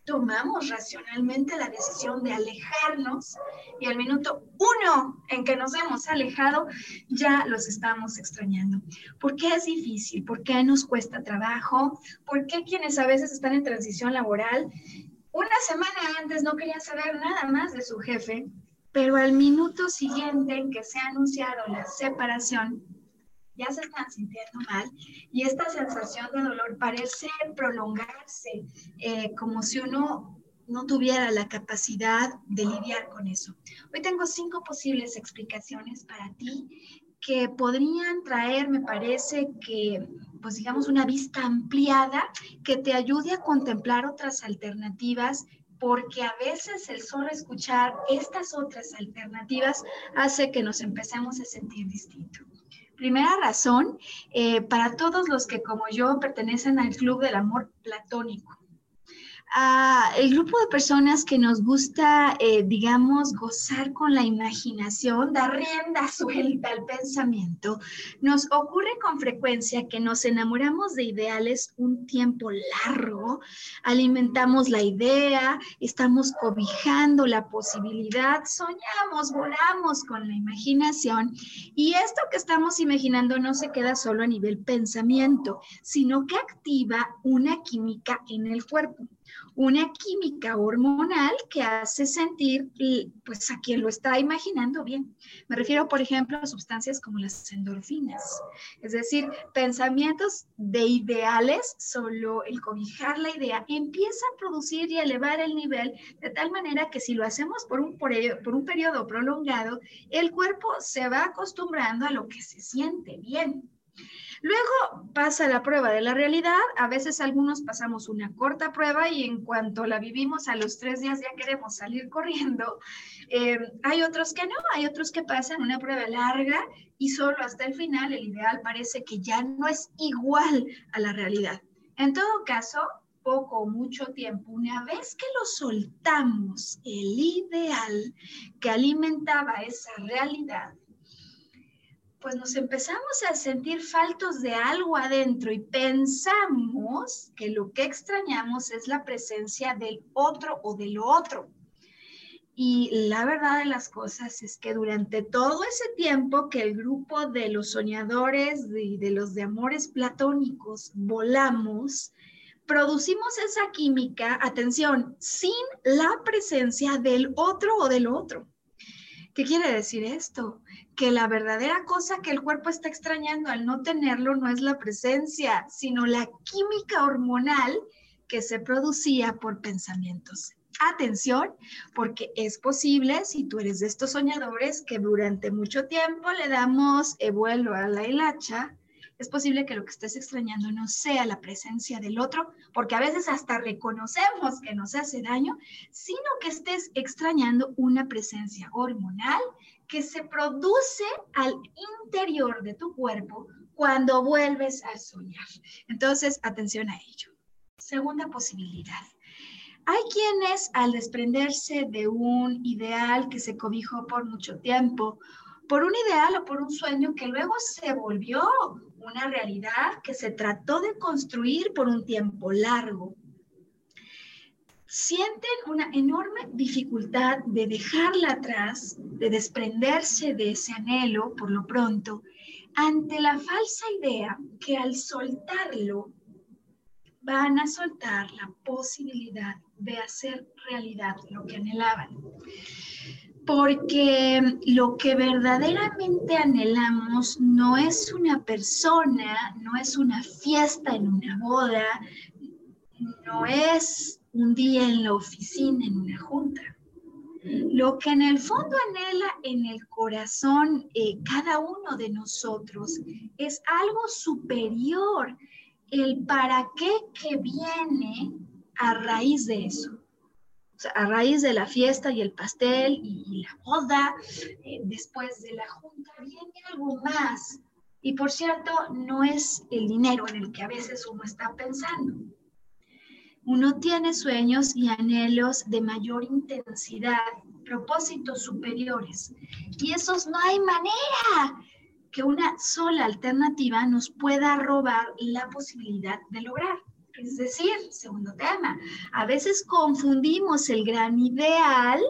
tomamos racionalmente la decisión de alejarnos y al minuto uno en que nos hemos alejado, ya los estamos extrañando. ¿Por qué es difícil? ¿Por qué nos cuesta trabajo? ¿Por qué quienes a veces están en transición laboral, una semana antes no querían saber nada más de su jefe, pero al minuto siguiente en que se ha anunciado la separación, ya se están sintiendo mal y esta sensación de dolor parece prolongarse eh, como si uno no tuviera la capacidad de lidiar con eso. Hoy tengo cinco posibles explicaciones para ti que podrían traer, me parece que, pues digamos, una vista ampliada que te ayude a contemplar otras alternativas porque a veces el solo escuchar estas otras alternativas hace que nos empecemos a sentir distinto. Primera razón, eh, para todos los que como yo pertenecen al Club del Amor Platónico el grupo de personas que nos gusta, eh, digamos, gozar con la imaginación, dar rienda suelta al pensamiento, nos ocurre con frecuencia que nos enamoramos de ideales un tiempo largo, alimentamos la idea, estamos cobijando la posibilidad, soñamos, volamos con la imaginación y esto que estamos imaginando no se queda solo a nivel pensamiento, sino que activa una química en el cuerpo una química hormonal que hace sentir, pues, a quien lo está imaginando bien. Me refiero, por ejemplo, a sustancias como las endorfinas, es decir, pensamientos de ideales, solo el cobijar la idea empieza a producir y elevar el nivel de tal manera que si lo hacemos por un, por un periodo prolongado, el cuerpo se va acostumbrando a lo que se siente bien. Luego pasa la prueba de la realidad. A veces algunos pasamos una corta prueba y en cuanto la vivimos a los tres días ya queremos salir corriendo. Eh, hay otros que no, hay otros que pasan una prueba larga y solo hasta el final el ideal parece que ya no es igual a la realidad. En todo caso, poco o mucho tiempo, una vez que lo soltamos, el ideal que alimentaba esa realidad, pues nos empezamos a sentir faltos de algo adentro y pensamos que lo que extrañamos es la presencia del otro o de lo otro. Y la verdad de las cosas es que durante todo ese tiempo que el grupo de los soñadores y de los de amores platónicos volamos, producimos esa química, atención, sin la presencia del otro o del otro. ¿Qué quiere decir esto? Que la verdadera cosa que el cuerpo está extrañando al no tenerlo no es la presencia, sino la química hormonal que se producía por pensamientos. Atención, porque es posible, si tú eres de estos soñadores, que durante mucho tiempo le damos vuelo a la hilacha, es posible que lo que estés extrañando no sea la presencia del otro, porque a veces hasta reconocemos que nos hace daño, sino que estés extrañando una presencia hormonal que se produce al interior de tu cuerpo cuando vuelves a soñar. Entonces, atención a ello. Segunda posibilidad. Hay quienes al desprenderse de un ideal que se cobijó por mucho tiempo, por un ideal o por un sueño que luego se volvió una realidad que se trató de construir por un tiempo largo, sienten una enorme dificultad de dejarla atrás, de desprenderse de ese anhelo por lo pronto, ante la falsa idea que al soltarlo van a soltar la posibilidad de hacer realidad lo que anhelaban. Porque lo que verdaderamente anhelamos no es una persona, no es una fiesta en una boda, no es un día en la oficina, en una junta. Lo que en el fondo anhela en el corazón eh, cada uno de nosotros es algo superior, el para qué que viene a raíz de eso. A raíz de la fiesta y el pastel y, la boda, eh, después de la junta, viene algo más. Y por cierto, no es el dinero en el que a veces uno está pensando uno tiene sueños y anhelos de mayor intensidad, propósitos superiores. Y esos no hay manera que una sola alternativa nos pueda robar la posibilidad de lograr. Es decir, segundo tema, a veces confundimos el gran ideal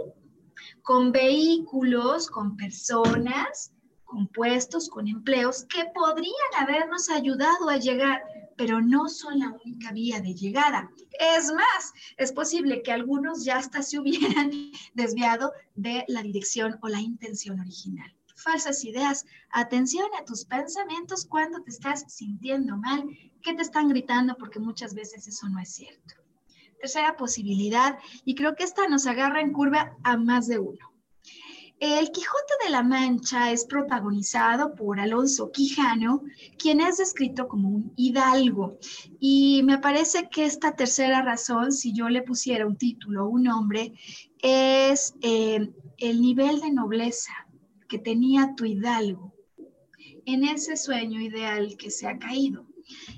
con vehículos, con personas, con puestos, con empleos que podrían habernos ayudado a llegar, pero no son la única vía de llegada. Es más, es posible que algunos ya hasta se hubieran desviado de la dirección o la intención original. Falsas ideas. Atención a tus pensamientos cuando te estás sintiendo mal, que te están gritando, porque muchas veces eso no es cierto. Tercera posibilidad, y creo que esta nos agarra en curva a más de uno. El Quijote de la Mancha es protagonizado por Alonso Quijano, quien es descrito como un hidalgo. Y me parece que esta tercera razón, si yo le pusiera un título, un nombre, es eh, el nivel de nobleza que tenía tu hidalgo en ese sueño ideal que se ha caído.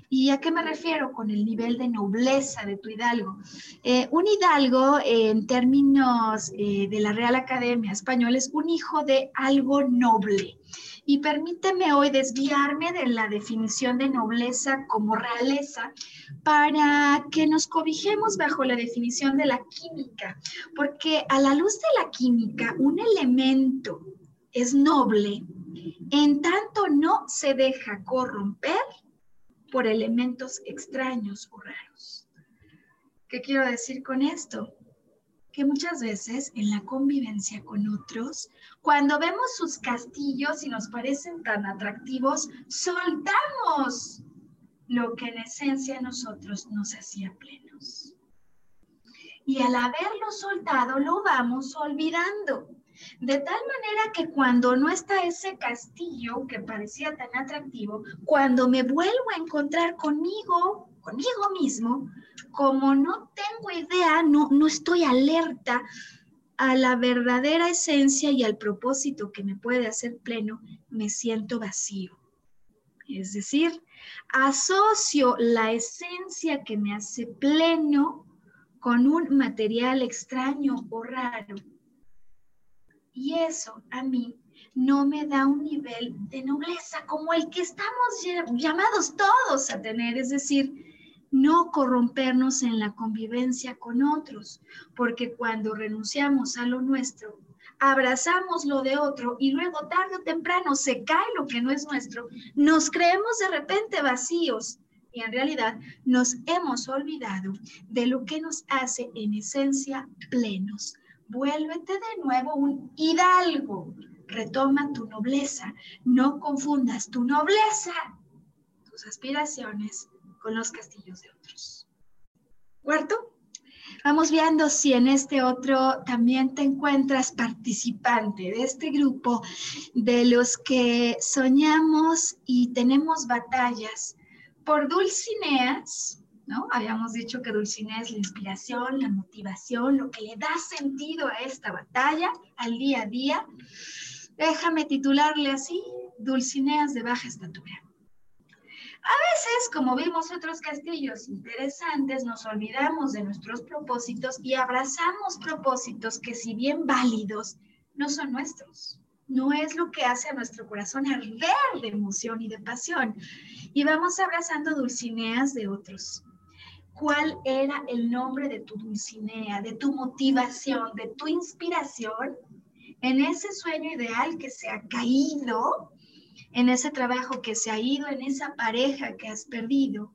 ¿Y a qué me refiero con el nivel de nobleza de tu hidalgo? Eh, un hidalgo, en términos eh, de la Real Academia Española, es un hijo de algo noble. Y permíteme hoy desviarme de la definición de nobleza como realeza para que nos cobijemos bajo la definición de la química, porque a la luz de la química, un elemento es noble en tanto no se deja corromper por elementos extraños o raros. ¿Qué quiero decir con esto? Que muchas veces en la convivencia con otros, cuando vemos sus castillos y nos parecen tan atractivos, soltamos lo que en esencia a nosotros nos hacía plenos. Y al haberlo soltado, lo vamos olvidando. De tal manera que cuando no está ese castillo que parecía tan atractivo, cuando me vuelvo a encontrar conmigo, conmigo mismo, como no tengo idea, no, no estoy alerta a la verdadera esencia y al propósito que me puede hacer pleno, me siento vacío. Es decir, asocio la esencia que me hace pleno con un material extraño o raro y eso a mí no me da un nivel de nobleza como el que estamos llamados todos a tener, es decir, no corrompernos en la convivencia con otros, porque cuando renunciamos a lo nuestro, abrazamos lo de otro y luego tarde o temprano se cae lo que no es nuestro, nos creemos de repente vacíos y en realidad nos hemos olvidado de lo que nos hace en esencia plenos, vuélvete de nuevo un hidalgo. Retoma tu nobleza. No confundas tu nobleza, tus aspiraciones con los castillos de otros. Cuarto, Vamos viendo si en este otro también te encuentras participante de este grupo de los que soñamos y tenemos batallas por Dulcineas, ¿no? Habíamos dicho que Dulcinea es la inspiración, la motivación, lo que le da sentido a esta batalla, al día a día. Déjame titularle así, Dulcineas de baja estatura. A veces, como vimos otros castillos interesantes, nos olvidamos de nuestros propósitos y abrazamos propósitos que si bien válidos, no son nuestros. No es lo que hace a nuestro corazón arder de emoción y de pasión. Y vamos abrazando dulcineas de otros. ¿Cuál era el nombre de tu dulcinea, de tu motivación, de tu inspiración en ese sueño ideal que se ha caído en ese trabajo que se ha ido, en esa pareja que has perdido,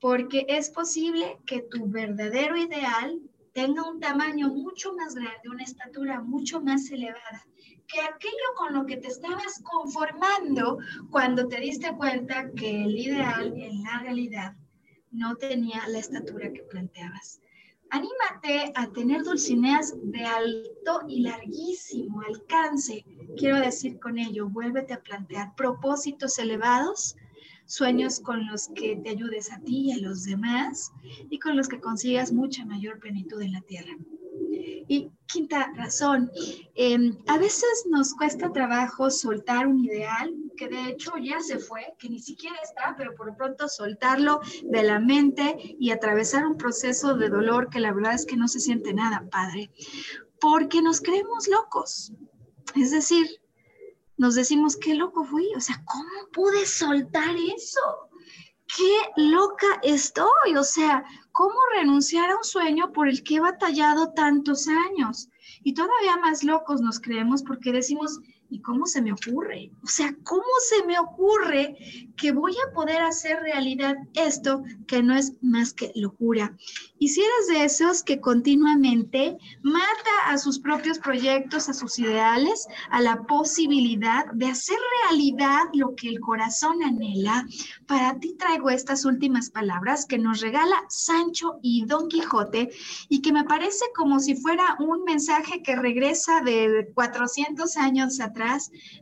porque es posible que tu verdadero ideal tenga un tamaño mucho más grande, una estatura mucho más elevada que aquello con lo que te estabas conformando cuando te diste cuenta que el ideal en la realidad no tenía la estatura que planteabas. Anímate a tener dulcineas de alto y larguísimo alcance. Quiero decir con ello, vuélvete a plantear propósitos elevados, sueños con los que te ayudes a ti y a los demás y con los que consigas mucha mayor plenitud en la tierra. Y quinta razón, em, a veces nos cuesta trabajo soltar un ideal que de hecho ya se fue, que ni siquiera está, pero por pronto soltarlo de la mente y atravesar un proceso de dolor que la verdad es que no se siente nada padre, porque nos creemos locos. Es decir, nos decimos, qué loco fui, o sea, ¿cómo pude soltar eso? Qué loca estoy, o sea, ¿Cómo renunciar a un sueño por el que he batallado tantos años? Y todavía más locos nos creemos porque decimos, ¿Y cómo se me ocurre? O sea, ¿cómo se me ocurre que voy a poder hacer realidad esto que no es más que locura? Y si eres de esos que continuamente mata a sus propios proyectos, a sus ideales, a la posibilidad de hacer realidad lo que el corazón anhela, para ti traigo estas últimas palabras que nos regala Sancho y Don Quijote y que me parece como si fuera un mensaje que regresa de 400 años atrás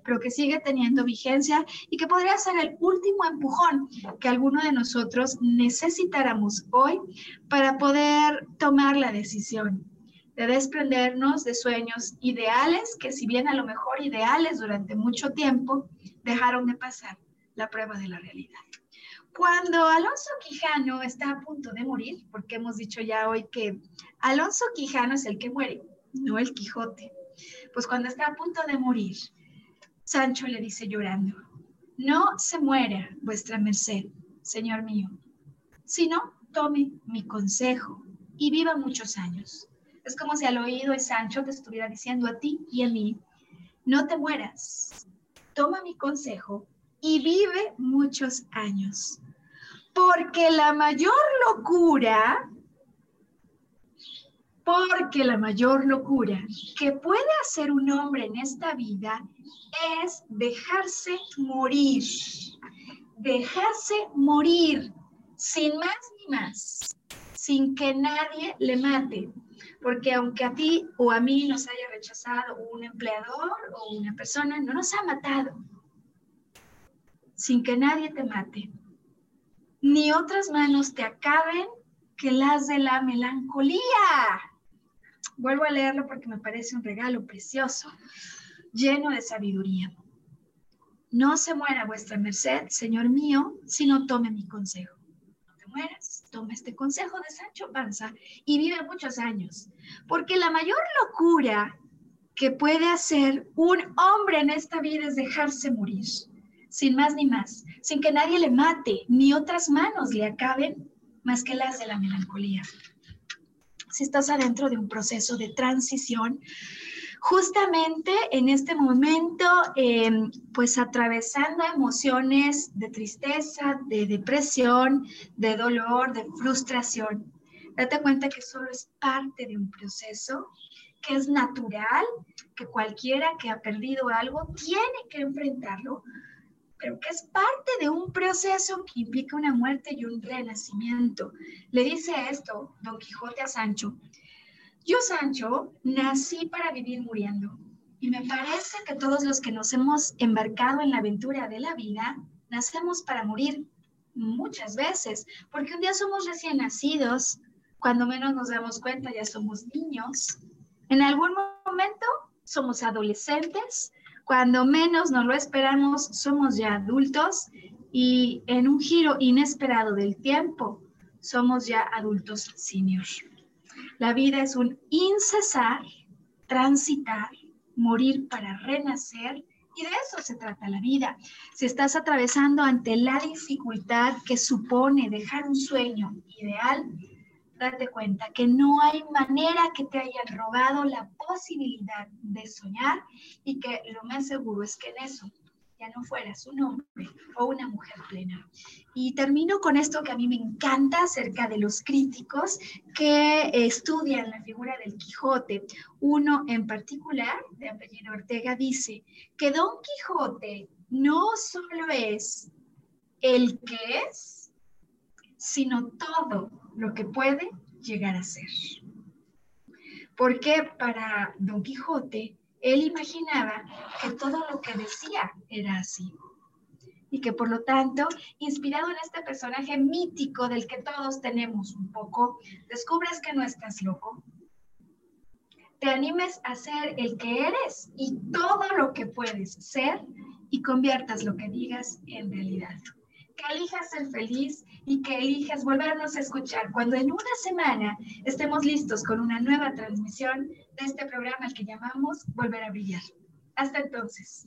pero que sigue teniendo vigencia y que podría ser el último empujón que alguno de nosotros necesitáramos hoy para poder tomar la decisión de desprendernos de sueños ideales que si bien a lo mejor ideales durante mucho tiempo, dejaron de pasar la prueba de la realidad. Cuando Alonso Quijano está a punto de morir, porque hemos dicho ya hoy que Alonso Quijano es el que muere, no el Quijote, pues cuando está a punto de morir, Sancho le dice llorando, no se muera vuestra merced, señor mío, sino tome mi consejo y viva muchos años. Es como si al oído de Sancho te estuviera diciendo a ti y a mí, no te mueras, toma mi consejo y vive muchos años. Porque la mayor locura porque la mayor locura que puede hacer un hombre en esta vida es dejarse morir, dejarse morir sin más ni más, sin que nadie le mate. Porque aunque a ti o a mí nos haya rechazado un empleador o una persona, no nos ha matado, sin que nadie te mate, ni otras manos te acaben que las de la melancolía. Vuelvo a leerlo porque me parece un regalo precioso, lleno de sabiduría. No se muera vuestra merced, Señor mío, si no tome mi consejo. No te mueras, toma este consejo de Sancho Panza y vive muchos años, porque la mayor locura que puede hacer un hombre en esta vida es dejarse morir, sin más ni más, sin que nadie le mate, ni otras manos le acaben más que las de la melancolía si estás adentro de un proceso de transición, justamente en este momento, em, pues atravesando emociones de tristeza, de depresión, de dolor, de frustración. Date cuenta que solo es parte de un proceso, que es natural, que cualquiera que ha perdido algo tiene que enfrentarlo, pero que es parte de un proceso que implica una muerte y un renacimiento. Le dice esto Don Quijote a Sancho. Yo, Sancho, nací para vivir muriendo. Y me parece que todos los que nos hemos embarcado en la aventura de la vida, nacemos para morir muchas veces, porque un día somos recién nacidos, cuando menos nos damos cuenta ya somos niños, en algún momento somos adolescentes, cuando menos nos lo esperamos somos ya adultos y en un giro inesperado del tiempo somos ya adultos seniors. La vida es un incesar, transitar, morir para renacer y de eso se trata la vida. Si estás atravesando ante la dificultad que supone dejar un sueño ideal, date cuenta que no hay manera que te hayan robado la posibilidad de soñar y que lo más seguro es que en eso ya no fueras un hombre o una mujer plena. Y termino con esto que a mí me encanta acerca de los críticos que estudian la figura del Quijote. Uno en particular, de apellido Ortega, dice que Don Quijote no solo es el que es, sino todo lo que puede llegar a ser. Porque para Don Quijote, él imaginaba que todo lo que decía era así. Y que por lo tanto, inspirado en este personaje mítico del que todos tenemos un poco, descubres que no estás loco, te animes a ser el que eres y todo lo que puedes ser y conviertas lo que digas en realidad que elijas ser feliz y que elijas volvernos a escuchar cuando en una semana estemos listos con una nueva transmisión de este programa al que llamamos Volver a Brillar. Hasta entonces.